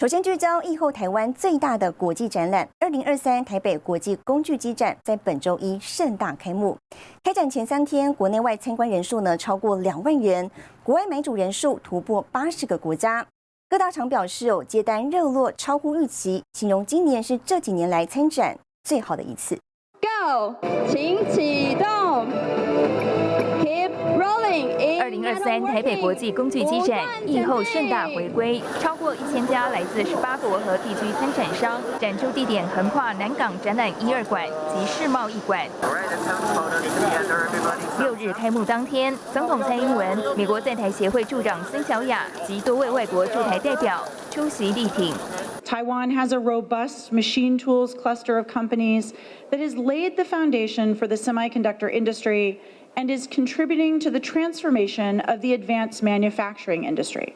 首先聚焦疫后台湾最大的国际展览——二零二三台北国际工具机展，在本周一盛大开幕。开展前三天，国内外参观人数呢超过两万人，国外买主人数突破八十个国家。各大厂表示哦，接单热络，超乎预期，形容今年是这几年来参展最好的一次。Go，请启动。三台北国际工具机展疫后盛大回归，超过一千家来自十八国和地区参展商，展出地点横跨南港展览一二馆及世贸一馆。六日开幕当天，总统蔡英文、美国在台协会助长孙小雅及多位外国驻台代表出席力挺。Taiwan has a robust machine tools cluster of companies that has laid the foundation for the semiconductor industry. and is contributing to the transformation of the advanced manufacturing industry,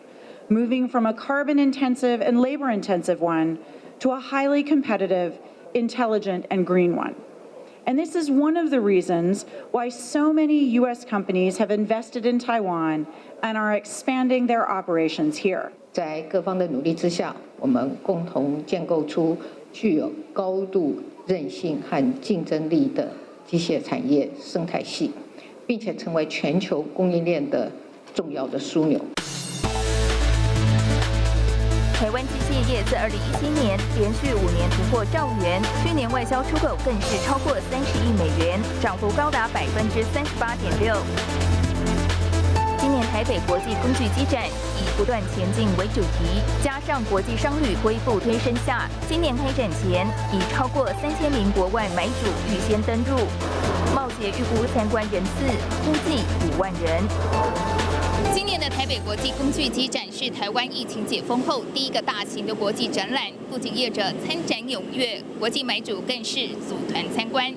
moving from a carbon intensive and labor intensive one to a highly competitive, intelligent, and green one. And this is one of the reasons why so many U.S. companies have invested in Taiwan and are expanding their operations here. 在各方的努力之下，我们共同建构出具有高度韧性和竞争力的机械产业生态系。 并且成为全球供应链的重要的枢纽。台湾机械业自二零一七年连续五年突破兆元，去年外销出口更是超过三十亿美元，涨幅高达百分之三十八点六。今年台北国际工具机展以不断前进为主题，加上国际商旅恢复推升下，今年开展前已超过三千名国外买主预先登入。冒险预估参观人次估计五万人。今年的台北国际工具机展是台湾疫情解封后第一个大型的国际展览，不仅业者参展踊跃，国际买主更是组团参观。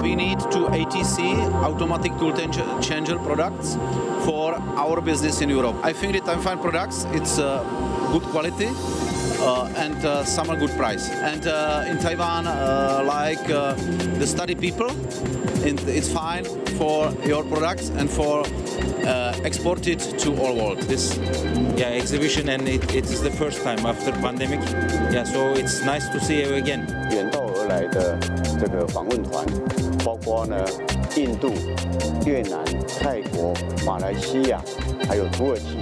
We need to ATC automatic tool changer products for our business in Europe. I think that I'm fine products. It's good quality. Uh, and uh, are good price. And uh, in Taiwan, like the study people, it's fine for your products and for uh, export it to all world. This yeah exhibition and it, it's the first time after pandemic. Yeah, so it's nice to see you again. 远道而来的这个访问团，包括呢印度、越南、泰国、马来西亚，还有土耳其。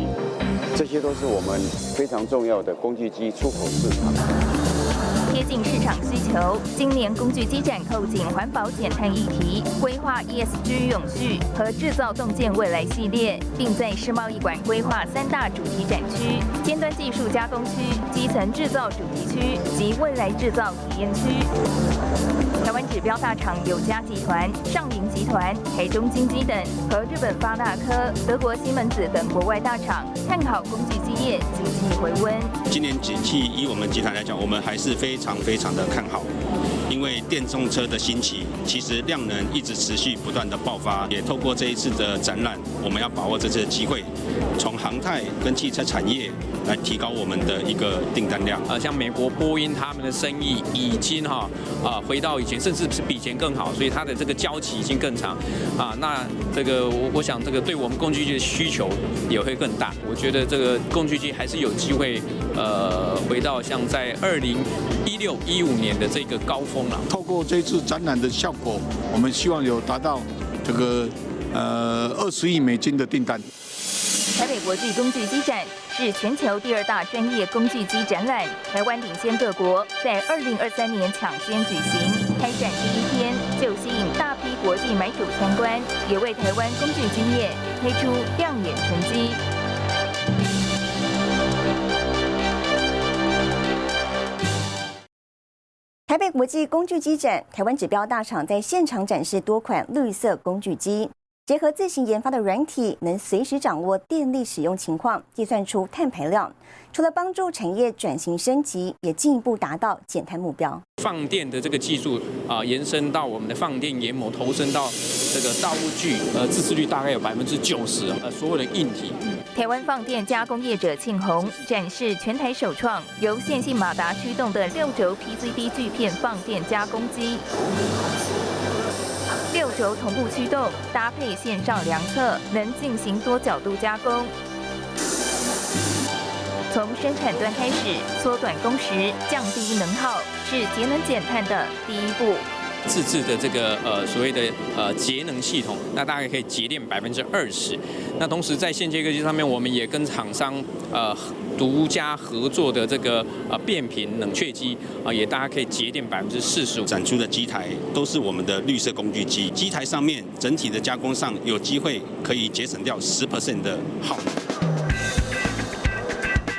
这些都是我们非常重要的工具机出口市场。 进市场需求，今年工具机展扣紧环保减碳议题，规划 ESG 永续和制造洞见未来系列，并在世贸易馆规划三大主题展区：尖端技术加工区、基层制造主题区及未来制造体验区。台湾指标大厂友嘉集团、上银集团、台中金基等，和日本发大科、德国西门子等国外大厂，探讨工具机业经济回温。今年景气以我们集团来讲，我们还是非常。非常的看好，因为电动车的兴起，其实量能一直持续不断的爆发，也透过这一次的展览，我们要把握这次的机会，从航太跟汽车产业来提高我们的一个订单量。呃，像美国波音他们的生意已经哈啊回到以前，甚至是比以前更好，所以它的这个交期已经更长啊。那这个我我想这个对我们工具机的需求也会更大。我觉得这个工具机还是有机会呃回到像在二零一。一六一五年的这个高透过这次展览的效果，我们希望有达到这个呃二十亿美金的订单。台北国际工具机展是全球第二大专业工具机展览，台湾领先各国，在二零二三年抢先举行。开展第一天就吸引大批国际买主参观，也为台湾工具机业推出亮眼成绩。台北国际工具机展，台湾指标大厂在现场展示多款绿色工具机。结合自行研发的软体，能随时掌握电力使用情况，计算出碳排量。除了帮助产业转型升级，也进一步达到减碳目标。放电的这个技术啊，延伸到我们的放电研磨，投身到这个造物具，呃，自制率大概有百分之九十。呃，所有的硬体。台湾放电加工业者庆鸿展示全台首创由线性马达驱动的六轴 PCB 锯片放电加工机，六轴同步驱动，搭配线上量测，能进行多角度加工。从生产端开始，缩短工时，降低能耗，是节能减碳的第一步。自制的这个呃所谓的呃节能系统，那大概可以节电百分之二十。那同时在线切割机上面，我们也跟厂商呃独家合作的这个呃变频冷却机啊，也大家可以节电百分之四十五。展出的机台都是我们的绿色工具机，机台上面整体的加工上有机会可以节省掉十 percent 的耗。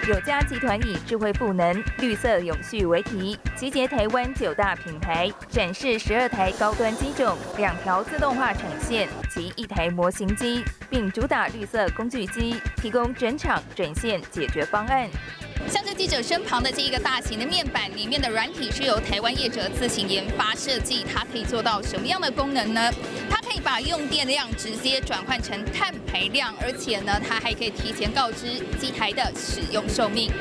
友家集团以智慧赋能、绿色永续为题，集结台湾九大品牌，展示十二台高端机种、两条自动化产线及一台模型机，并主打绿色工具机，提供整场整线解决方案。像这记者身旁的这一个大型的面板，里面的软体是由台湾业者自行研发设计，它可以做到什么样的功能呢？以把用电量直接转换成碳排量，而且呢，它还可以提前告知机台的使用寿命。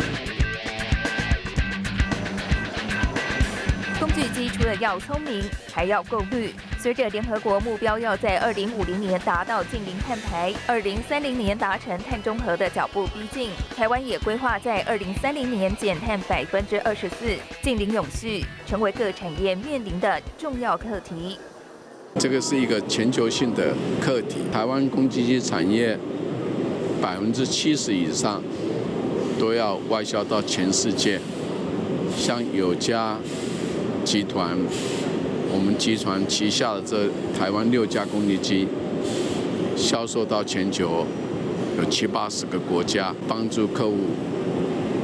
工具机除了要聪明，还要够绿。随着联合国目标要在二零五零年达到近零碳排，二零三零年达成碳中和的脚步逼近，台湾也规划在二零三零年减碳百分之二十四，近零永续，成为各产业面临的重要课题。这个是一个全球性的课题，台湾工具机产业百分之七十以上都要外销到全世界，像有家。集团，我们集团旗下的这台湾六家工具机，销售到全球有七八十个国家，帮助客户。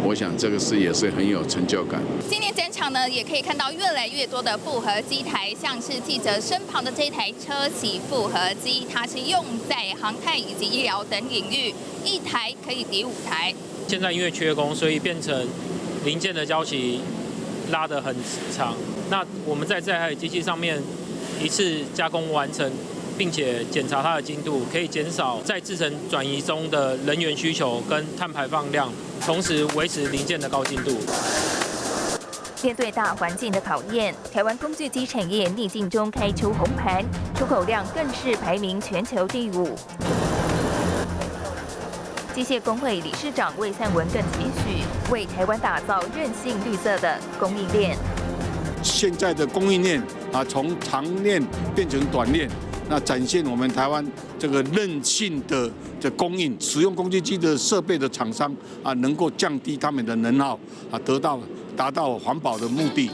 我想这个事也是很有成就感。今年展场呢，也可以看到越来越多的复合机台，像是记者身旁的这一台车企复合机，它是用在航太以及医疗等领域，一台可以抵五台。现在因为缺工，所以变成零件的交期拉得很长。那我们在这台机器上面一次加工完成，并且检查它的精度，可以减少在制程转移中的人员需求跟碳排放量，同时维持零件的高精度。面对大环境的考验，台湾工具机产业逆境中开出红盘，出口量更是排名全球第五。机械工会理事长魏善文更期许，为台湾打造韧性绿色的供应链。现在的供应链啊，从长链变成短链，那展现我们台湾这个韧性的的供应，使用工具机的设备的厂商啊，能够降低他们的能耗啊，得到达到环保的目的。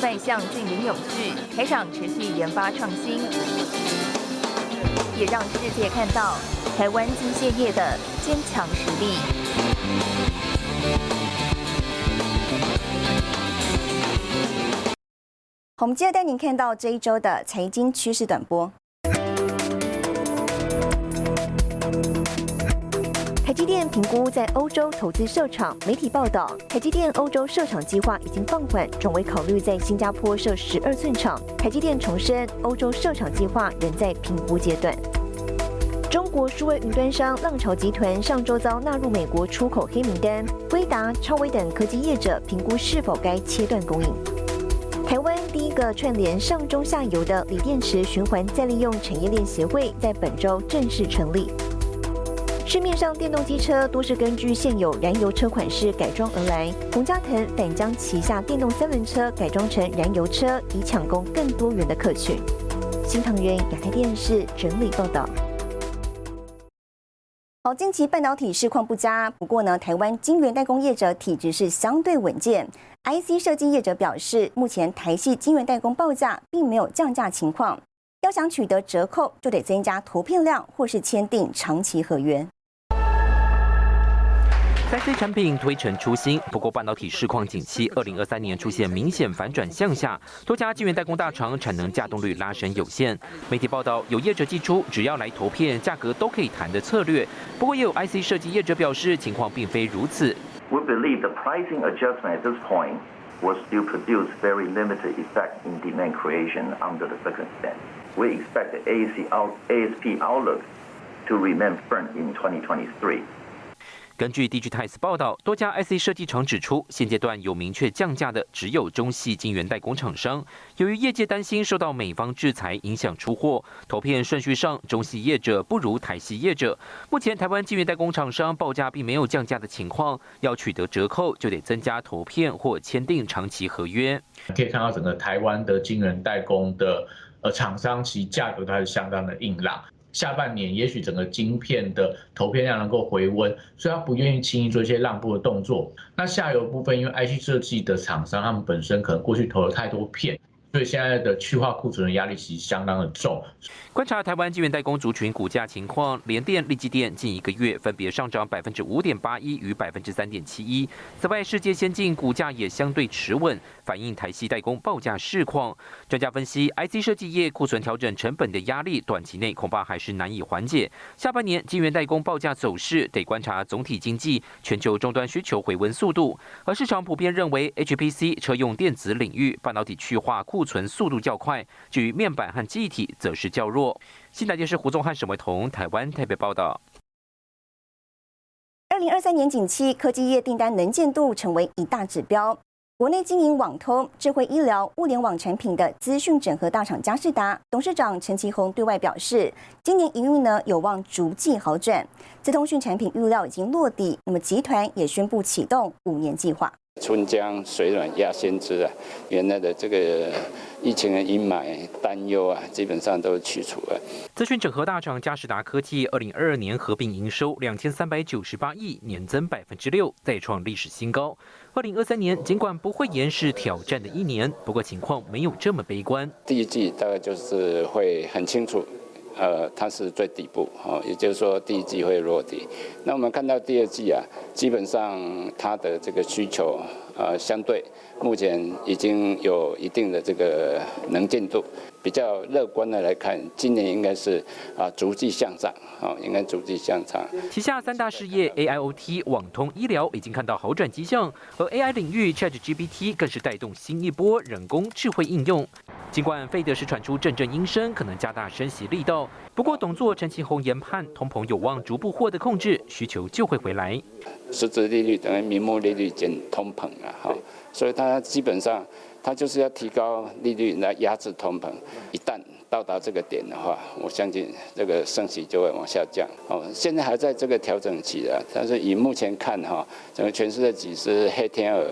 迈向近零永续，台厂持续研发创新，也让世界看到台湾机械业的坚强实力。我们接着带您看到这一周的财经趋势短波。台积电评估在欧洲投资设厂，媒体报道，台积电欧洲设厂计划已经放缓，转为考虑在新加坡设十二寸厂。台积电重申，欧洲设厂计划仍在评估阶段。中国数位云端商浪潮集团上周遭纳入美国出口黑名单，威达、超威等科技业者评估是否该切断供应。台湾第一个串联上中下游的锂电池循环再利用产业链协会在本周正式成立。市面上电动机车多是根据现有燃油车款式改装而来，洪家腾反将旗下电动三轮车改装成燃油车，以抢攻更多元的客群。新唐人亚太电视整理报道。好，近期半导体市况不佳，不过呢，台湾晶圆代工业者体质是相对稳健。IC 设计业者表示，目前台系晶圆代工报价并没有降价情况，要想取得折扣，就得增加投片量或是签订长期合约。IC 产品推陈出新，不过半导体市况景气，二零二三年出现明显反转向下，多家晶圆代工大厂产能架动率拉升有限。媒体报道，有业者寄出只要来投片，价格都可以谈的策略。不过也有 IC 设计业者表示，情况并非如此。We believe the pricing adjustment at this point will still produce very limited effect in demand creation under the circumstance. We expect the ASP outlook to remain firm in 2023. 根据 Digitize 报道，多家 IC 设计厂指出，现阶段有明确降价的只有中系晶圆代工厂商。由于业界担心受到美方制裁影响出货，投片顺序上中系业者不如台系业者。目前台湾晶圆代工厂商报价并没有降价的情况，要取得折扣就得增加投片或签订长期合约。可以看到整个台湾的晶圆代工的呃厂商，其价格它是相当的硬朗。下半年也许整个晶片的投片量能够回温，所以他不愿意轻易做一些让步的动作。那下游部分，因为 IC 设计的厂商，他们本身可能过去投了太多片。所以现在的去化库存的压力其实相当的重。观察台湾晶圆代工族群股价情况，联电、力积电近一个月分别上涨百分之五点八一与百分之三点七一。此外，世界先进股价也相对持稳，反映台系代工报价市况。专家分析，IC 设计业库存调整成本的压力，短期内恐怕还是难以缓解。下半年晶圆代工报价走势得观察总体经济、全球终端需求回温速度。而市场普遍认为，HPC 车用电子领域半导体去化库。存速度较快，至于面板和记忆体则是较弱。新台电视胡宗汉、沈伟彤，台湾台北报道。二零二三年景期，科技业订单能见度成为一大指标。国内经营网通、智慧医疗、物联网产品的资讯整合大厂嘉士达董事长陈其宏对外表示，今年营运呢有望逐季好转。资通讯产品预料已经落地，那么集团也宣布启动五年计划。春江水暖鸭先知啊，原来的这个疫情的阴霾担忧啊，基本上都去除了。资讯整合大厂嘉士达科技，二零二二年合并营收两千三百九十八亿，年增百分之六，再创历史新高。二零二三年尽管不会延是挑战的一年，不过情况没有这么悲观。第一季大概就是会很清楚。呃，它是最底部，哦，也就是说第一季会落地。那我们看到第二季啊，基本上它的这个需求，呃，相对目前已经有一定的这个能见度。比较乐观的来看，今年应该是啊逐季向上，啊应该逐季向上。旗下三大事业 AIoT、网通、医疗已经看到好转迹象，而 AI 领域 ChatGPT 更是带动新一波人工智慧应用。尽管费德是传出阵阵阴声，可能加大升息力道，不过董座陈其宏研判，通膨有望逐步获得控制，需求就会回来。实质利率等于名目利率减通膨啊，哈，所以它基本上。它就是要提高利率来压制通膨，一旦到达这个点的话，我相信这个升息就会往下降。哦，现在还在这个调整期的，但是以目前看哈，整个全世界几只黑天鹅。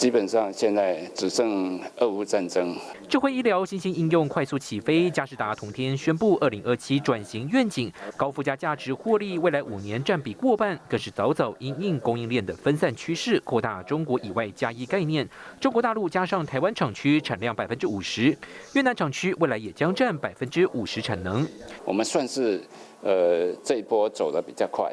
基本上现在只剩俄乌战争。智慧医疗新兴应用快速起飞，嘉士达同天宣布二零二七转型愿景，高附加价值获利未来五年占比过半，更是早早因应供应链的分散趋势，扩大中国以外加一概念。中国大陆加上台湾厂区产量百分之五十，越南厂区未来也将占百分之五十产能。我们算是呃这一波走的比较快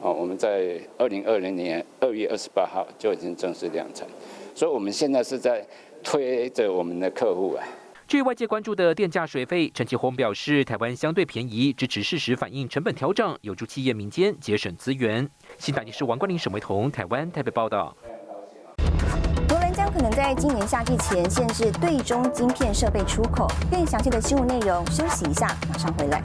哦，我们在二零二零年二月二十八号就已经正式量产。所以，我们现在是在推着我们的客户啊。至于外界关注的电价水费，陈其宏表示，台湾相对便宜，支持事实反映成本调整，有助企业民间节省资源。新大电视王冠林、沈维彤，台湾台北报道。罗兰将可能在今年夏季前限制对中晶片设备出口。更详细的新闻内容，休息一下，马上回来。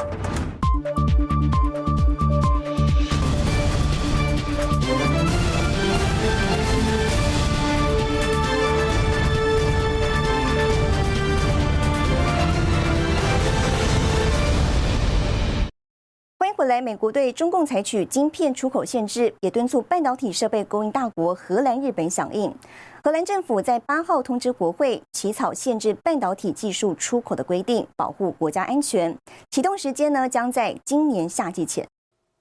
回来，美国对中共采取晶片出口限制，也敦促半导体设备供应大国荷兰、日本响应。荷兰政府在八号通知国会，起草限制半导体技术出口的规定，保护国家安全。启动时间呢，将在今年夏季前。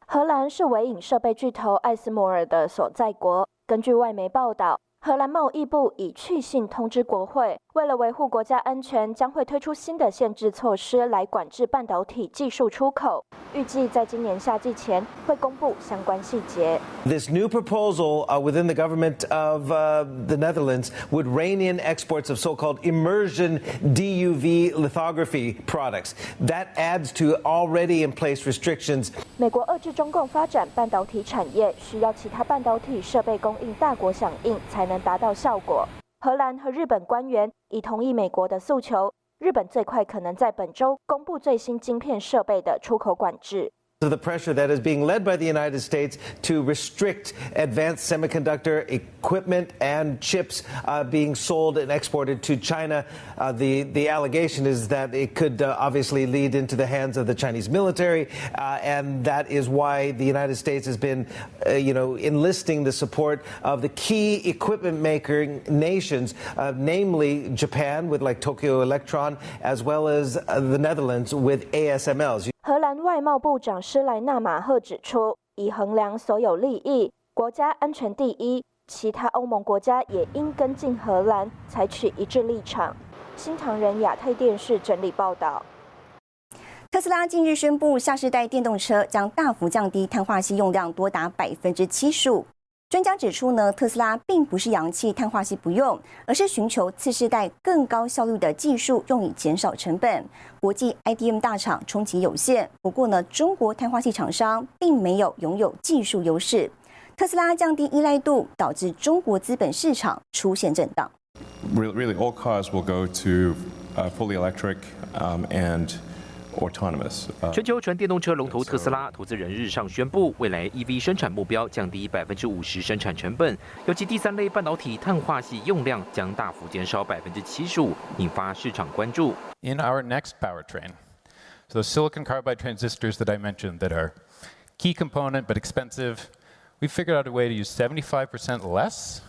荷兰是微影设备巨头艾斯摩尔的所在国。根据外媒报道，荷兰贸易部已去信通知国会，为了维护国家安全，将会推出新的限制措施来管制半导体技术出口。预计在今年夏季前会公布相关细节。This new proposal uh, within the government of uh, the Netherlands would rein in exports of so-called immersion DUV lithography products. That adds to already in place restrictions. 美国遏制中共发展半导体产业，需要其他半导体设备供应大国响应，才能 能达到效果。荷兰和日本官员已同意美国的诉求。日本最快可能在本周公布最新晶片设备的出口管制。Of the pressure that is being led by the United States to restrict advanced semiconductor equipment and chips uh, being sold and exported to China. Uh, the, the allegation is that it could uh, obviously lead into the hands of the Chinese military, uh, and that is why the United States has been, uh, you know, enlisting the support of the key equipment making nations, uh, namely Japan with like Tokyo Electron, as well as the Netherlands with ASMLs. 荷兰外贸部长施莱纳马赫指出，以衡量所有利益，国家安全第一，其他欧盟国家也应跟进荷兰，采取一致立场。新唐人亚太电视整理报道。特斯拉近日宣布，下世代电动车将大幅降低碳化锡用量，多达百分之七十五。专家指出呢，特斯拉并不是氧气碳化锡不用，而是寻求次世代更高效率的技术，用以减少成本。国际 IDM 大厂冲击有限，不过呢，中国碳化锡厂商并没有拥有技术优势。特斯拉降低依赖度，导致中国资本市场出现震荡。Really, all cars will go to fully electric and. autonomous. 全球纯电动车龙头特斯拉投资人日上宣布，未来 EV 生产目标降低百分之五十生产成本，尤其第三类半导体碳化系用量将大幅减少百分之七十五，引发市场关注。In our next powertrain, so the silicon carbide transistors that I mentioned that are key component but expensive, we figured out a way to use 75% less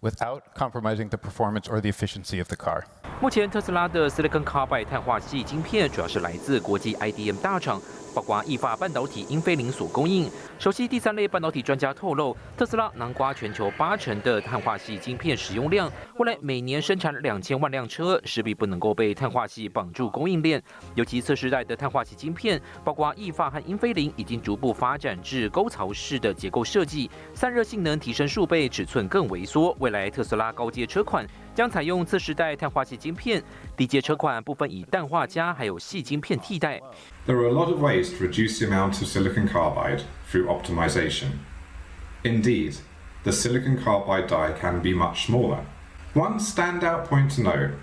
without compromising the performance or the efficiency of the car. 目前特斯拉的 Silicon Carbide 碳化系晶片主要是来自国际 IDM 大厂。 包括意法半导体英飞凌所供应。首席第三类半导体专家透露，特斯拉囊括全球八成的碳化系晶片使用量，未来每年生产两千万辆车，势必不能够被碳化系绑住供应链。尤其次世代的碳化系晶片，包括意法和英飞凌，已经逐步发展至沟槽式的结构设计，散热性能提升数倍，尺寸更萎缩。未来特斯拉高阶车款将采用次世代碳化系晶片，低阶车款部分以氮化镓还有细晶片替代。There are a lot of ways to reduce the amount of silicon carbide through optimization. Indeed, the silicon carbide die can be much smaller. One standout point to note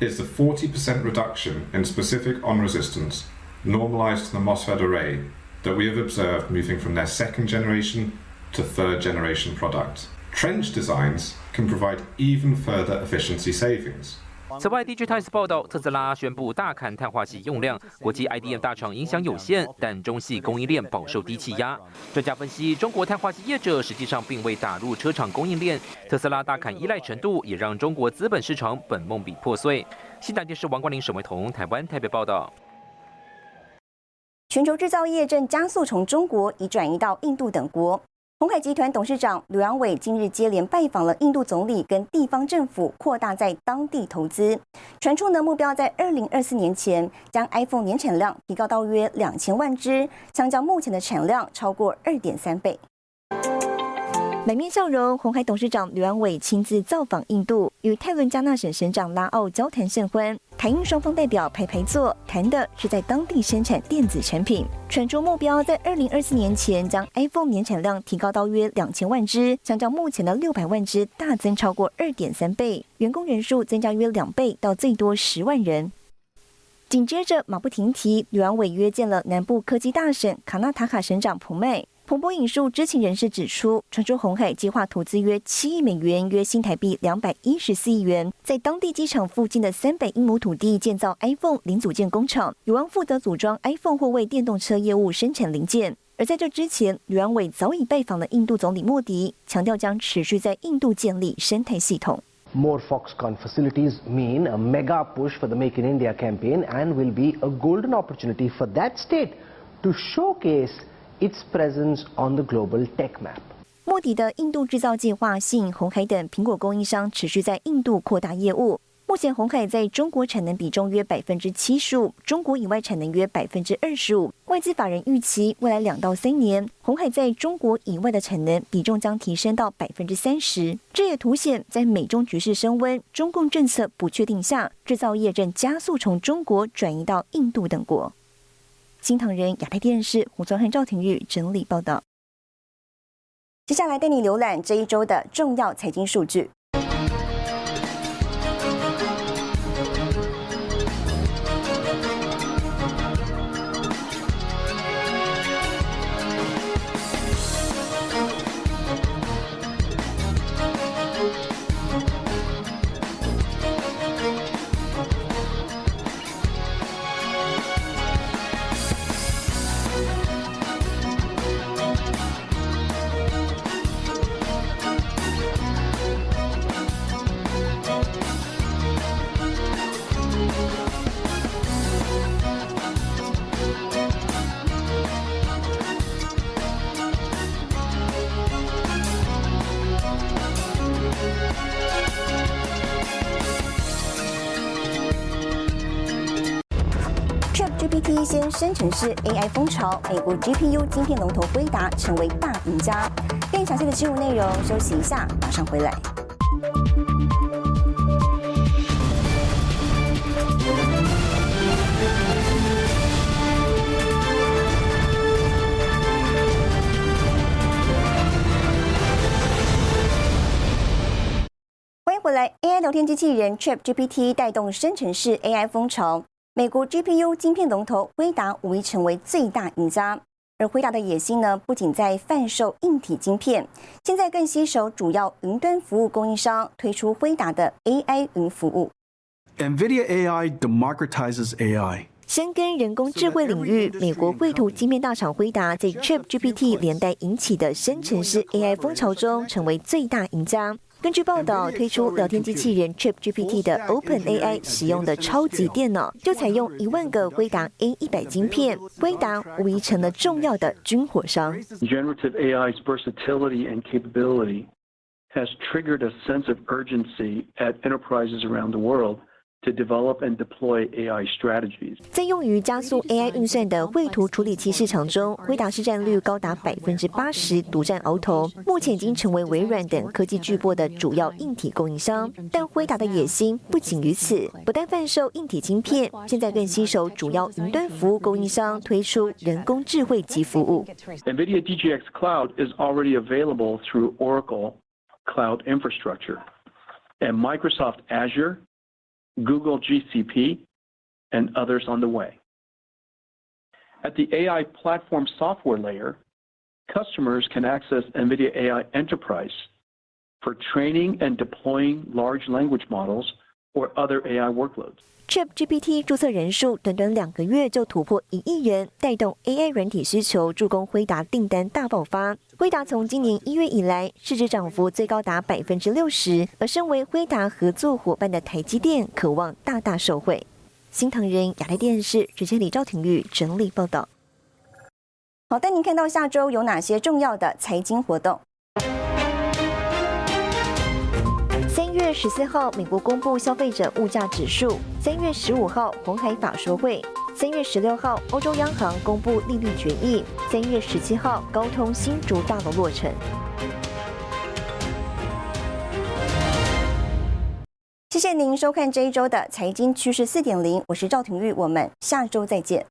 is the 40% reduction in specific on resistance normalized to the MOSFET array that we have observed moving from their second generation to third generation product. Trench designs can provide even further efficiency savings. 此外，DJ Times 报道，特斯拉宣布大砍碳化系用量，国际 IDM 大厂影响有限，但中系供应链饱受低气压。专家分析，中国碳化系业者实际上并未打入车厂供应链，特斯拉大砍依赖程度也让中国资本市场本梦比破碎。新台电视王冠林、沈维彤，台湾台北报道。全球制造业正加速从中国已转移到印度等国。鸿海集团董事长刘扬伟今日接连拜访了印度总理，跟地方政府扩大在当地投资。传出呢，目标在二零二四年前将 iPhone 年产量提高到约两千万只，相较目前的产量超过二点三倍。满面笑容，鸿海董事长刘安伟亲自造访印度，与泰伦加纳省省长拉奥交谈甚欢。台印双方代表排排坐，谈的是在当地生产电子产品。传出目标在二零二四年前将 iPhone 年产量提高到约两千万只，相较目前的六百万只大增超过二点三倍，员工人数增加约两倍到最多十万人。紧接着马不停蹄，吕安伟约见了南部科技大省卡纳塔卡省长普迈。彭博引述知情人士指出，传出红海计划投资约七亿美元，约新台币两百一十四亿元，在当地机场附近的三百英亩土地建造 iPhone 零组件工厂，有望负责组装 iPhone 或为电动车业务生产零件。而在这之前，吕安伟早已拜访了印度总理莫迪，强调将持续在印度建立生态系统。More Foxconn facilities mean a mega push for the Make in India campaign and will be a golden opportunity for that state to showcase its presence on the global tech map. 莫迪的印度制造计划吸引红海等苹果供应商持续在印度扩大业务。目前红海在中国产能比重约百分之七十五，中国以外产能约百分之二十五。外资法人预期未来两到三年，红海在中国以外的产能比重将提升到百分之三十。这也凸显在美中局势升温、中共政策不确定下，制造业正加速从中国转移到印度等国。新唐人亚太电视胡宗汉、赵廷玉整理报道。接下来带你浏览这一周的重要财经数据。城市 AI 风潮，美国 GPU 晶片龙头辉达成为大赢家。更详细的新闻内容，休息一下，马上回来。欢迎回来，AI 聊天机器人 ChatGPT 带动生成式 AI 风潮。美国 GPU 晶片龙头辉达无疑成为最大赢家，而辉达的野心呢，不仅在贩售硬体晶片，现在更携手主要云端服务供应商，推出辉达的 AI 云服务。NVIDIA AI democratizes AI。深耕人工智慧领域，美国绘图晶片大厂辉达在 ChatGPT 连带引起的生成式 AI 风潮中，成为最大赢家。根据报道，推出聊天机器人 ChatGPT 的 OpenAI 使用的超级电脑，就采用一万个辉达 A 一百晶片，辉达无疑成了重要的军火商。Generative AI's versatility and capability has triggered a sense of urgency at enterprises around the world. To develop and deploy AI strategies。在用于加速 AI 运算的绘图处理器市场中，辉达市占率高达百分之八十，独占鳌头。目前已经成为微软等科技巨擘的主要硬体供应商。但辉达的野心不仅于此，不但贩售硬体晶片，现在更吸手主要云端服务供应商，推出人工智慧及服务。NVIDIA DGX Cloud is already available through Oracle Cloud Infrastructure and Microsoft Azure. Google GCP, and others on the way. At the AI platform software layer, customers can access NVIDIA AI Enterprise for training and deploying large language models or other AI workloads. ChatGPT 注册人数短短两个月就突破一亿人，带动 AI 软体需求，助攻辉达订单大爆发。辉达从今年一月以来，市值涨幅最高达百分之六十，而身为辉达合作伙伴的台积电，渴望大大受惠。新唐人亚太电视主持李兆廷玉整理报道。好，带您看到下周有哪些重要的财经活动。月十四号，美国公布消费者物价指数；三月十五号，红海法说会；三月十六号，欧洲央行公布利率决议；三月十七号，高通新竹大楼落成。谢谢您收看这一周的财经趋势四点零，我是赵廷玉，我们下周再见。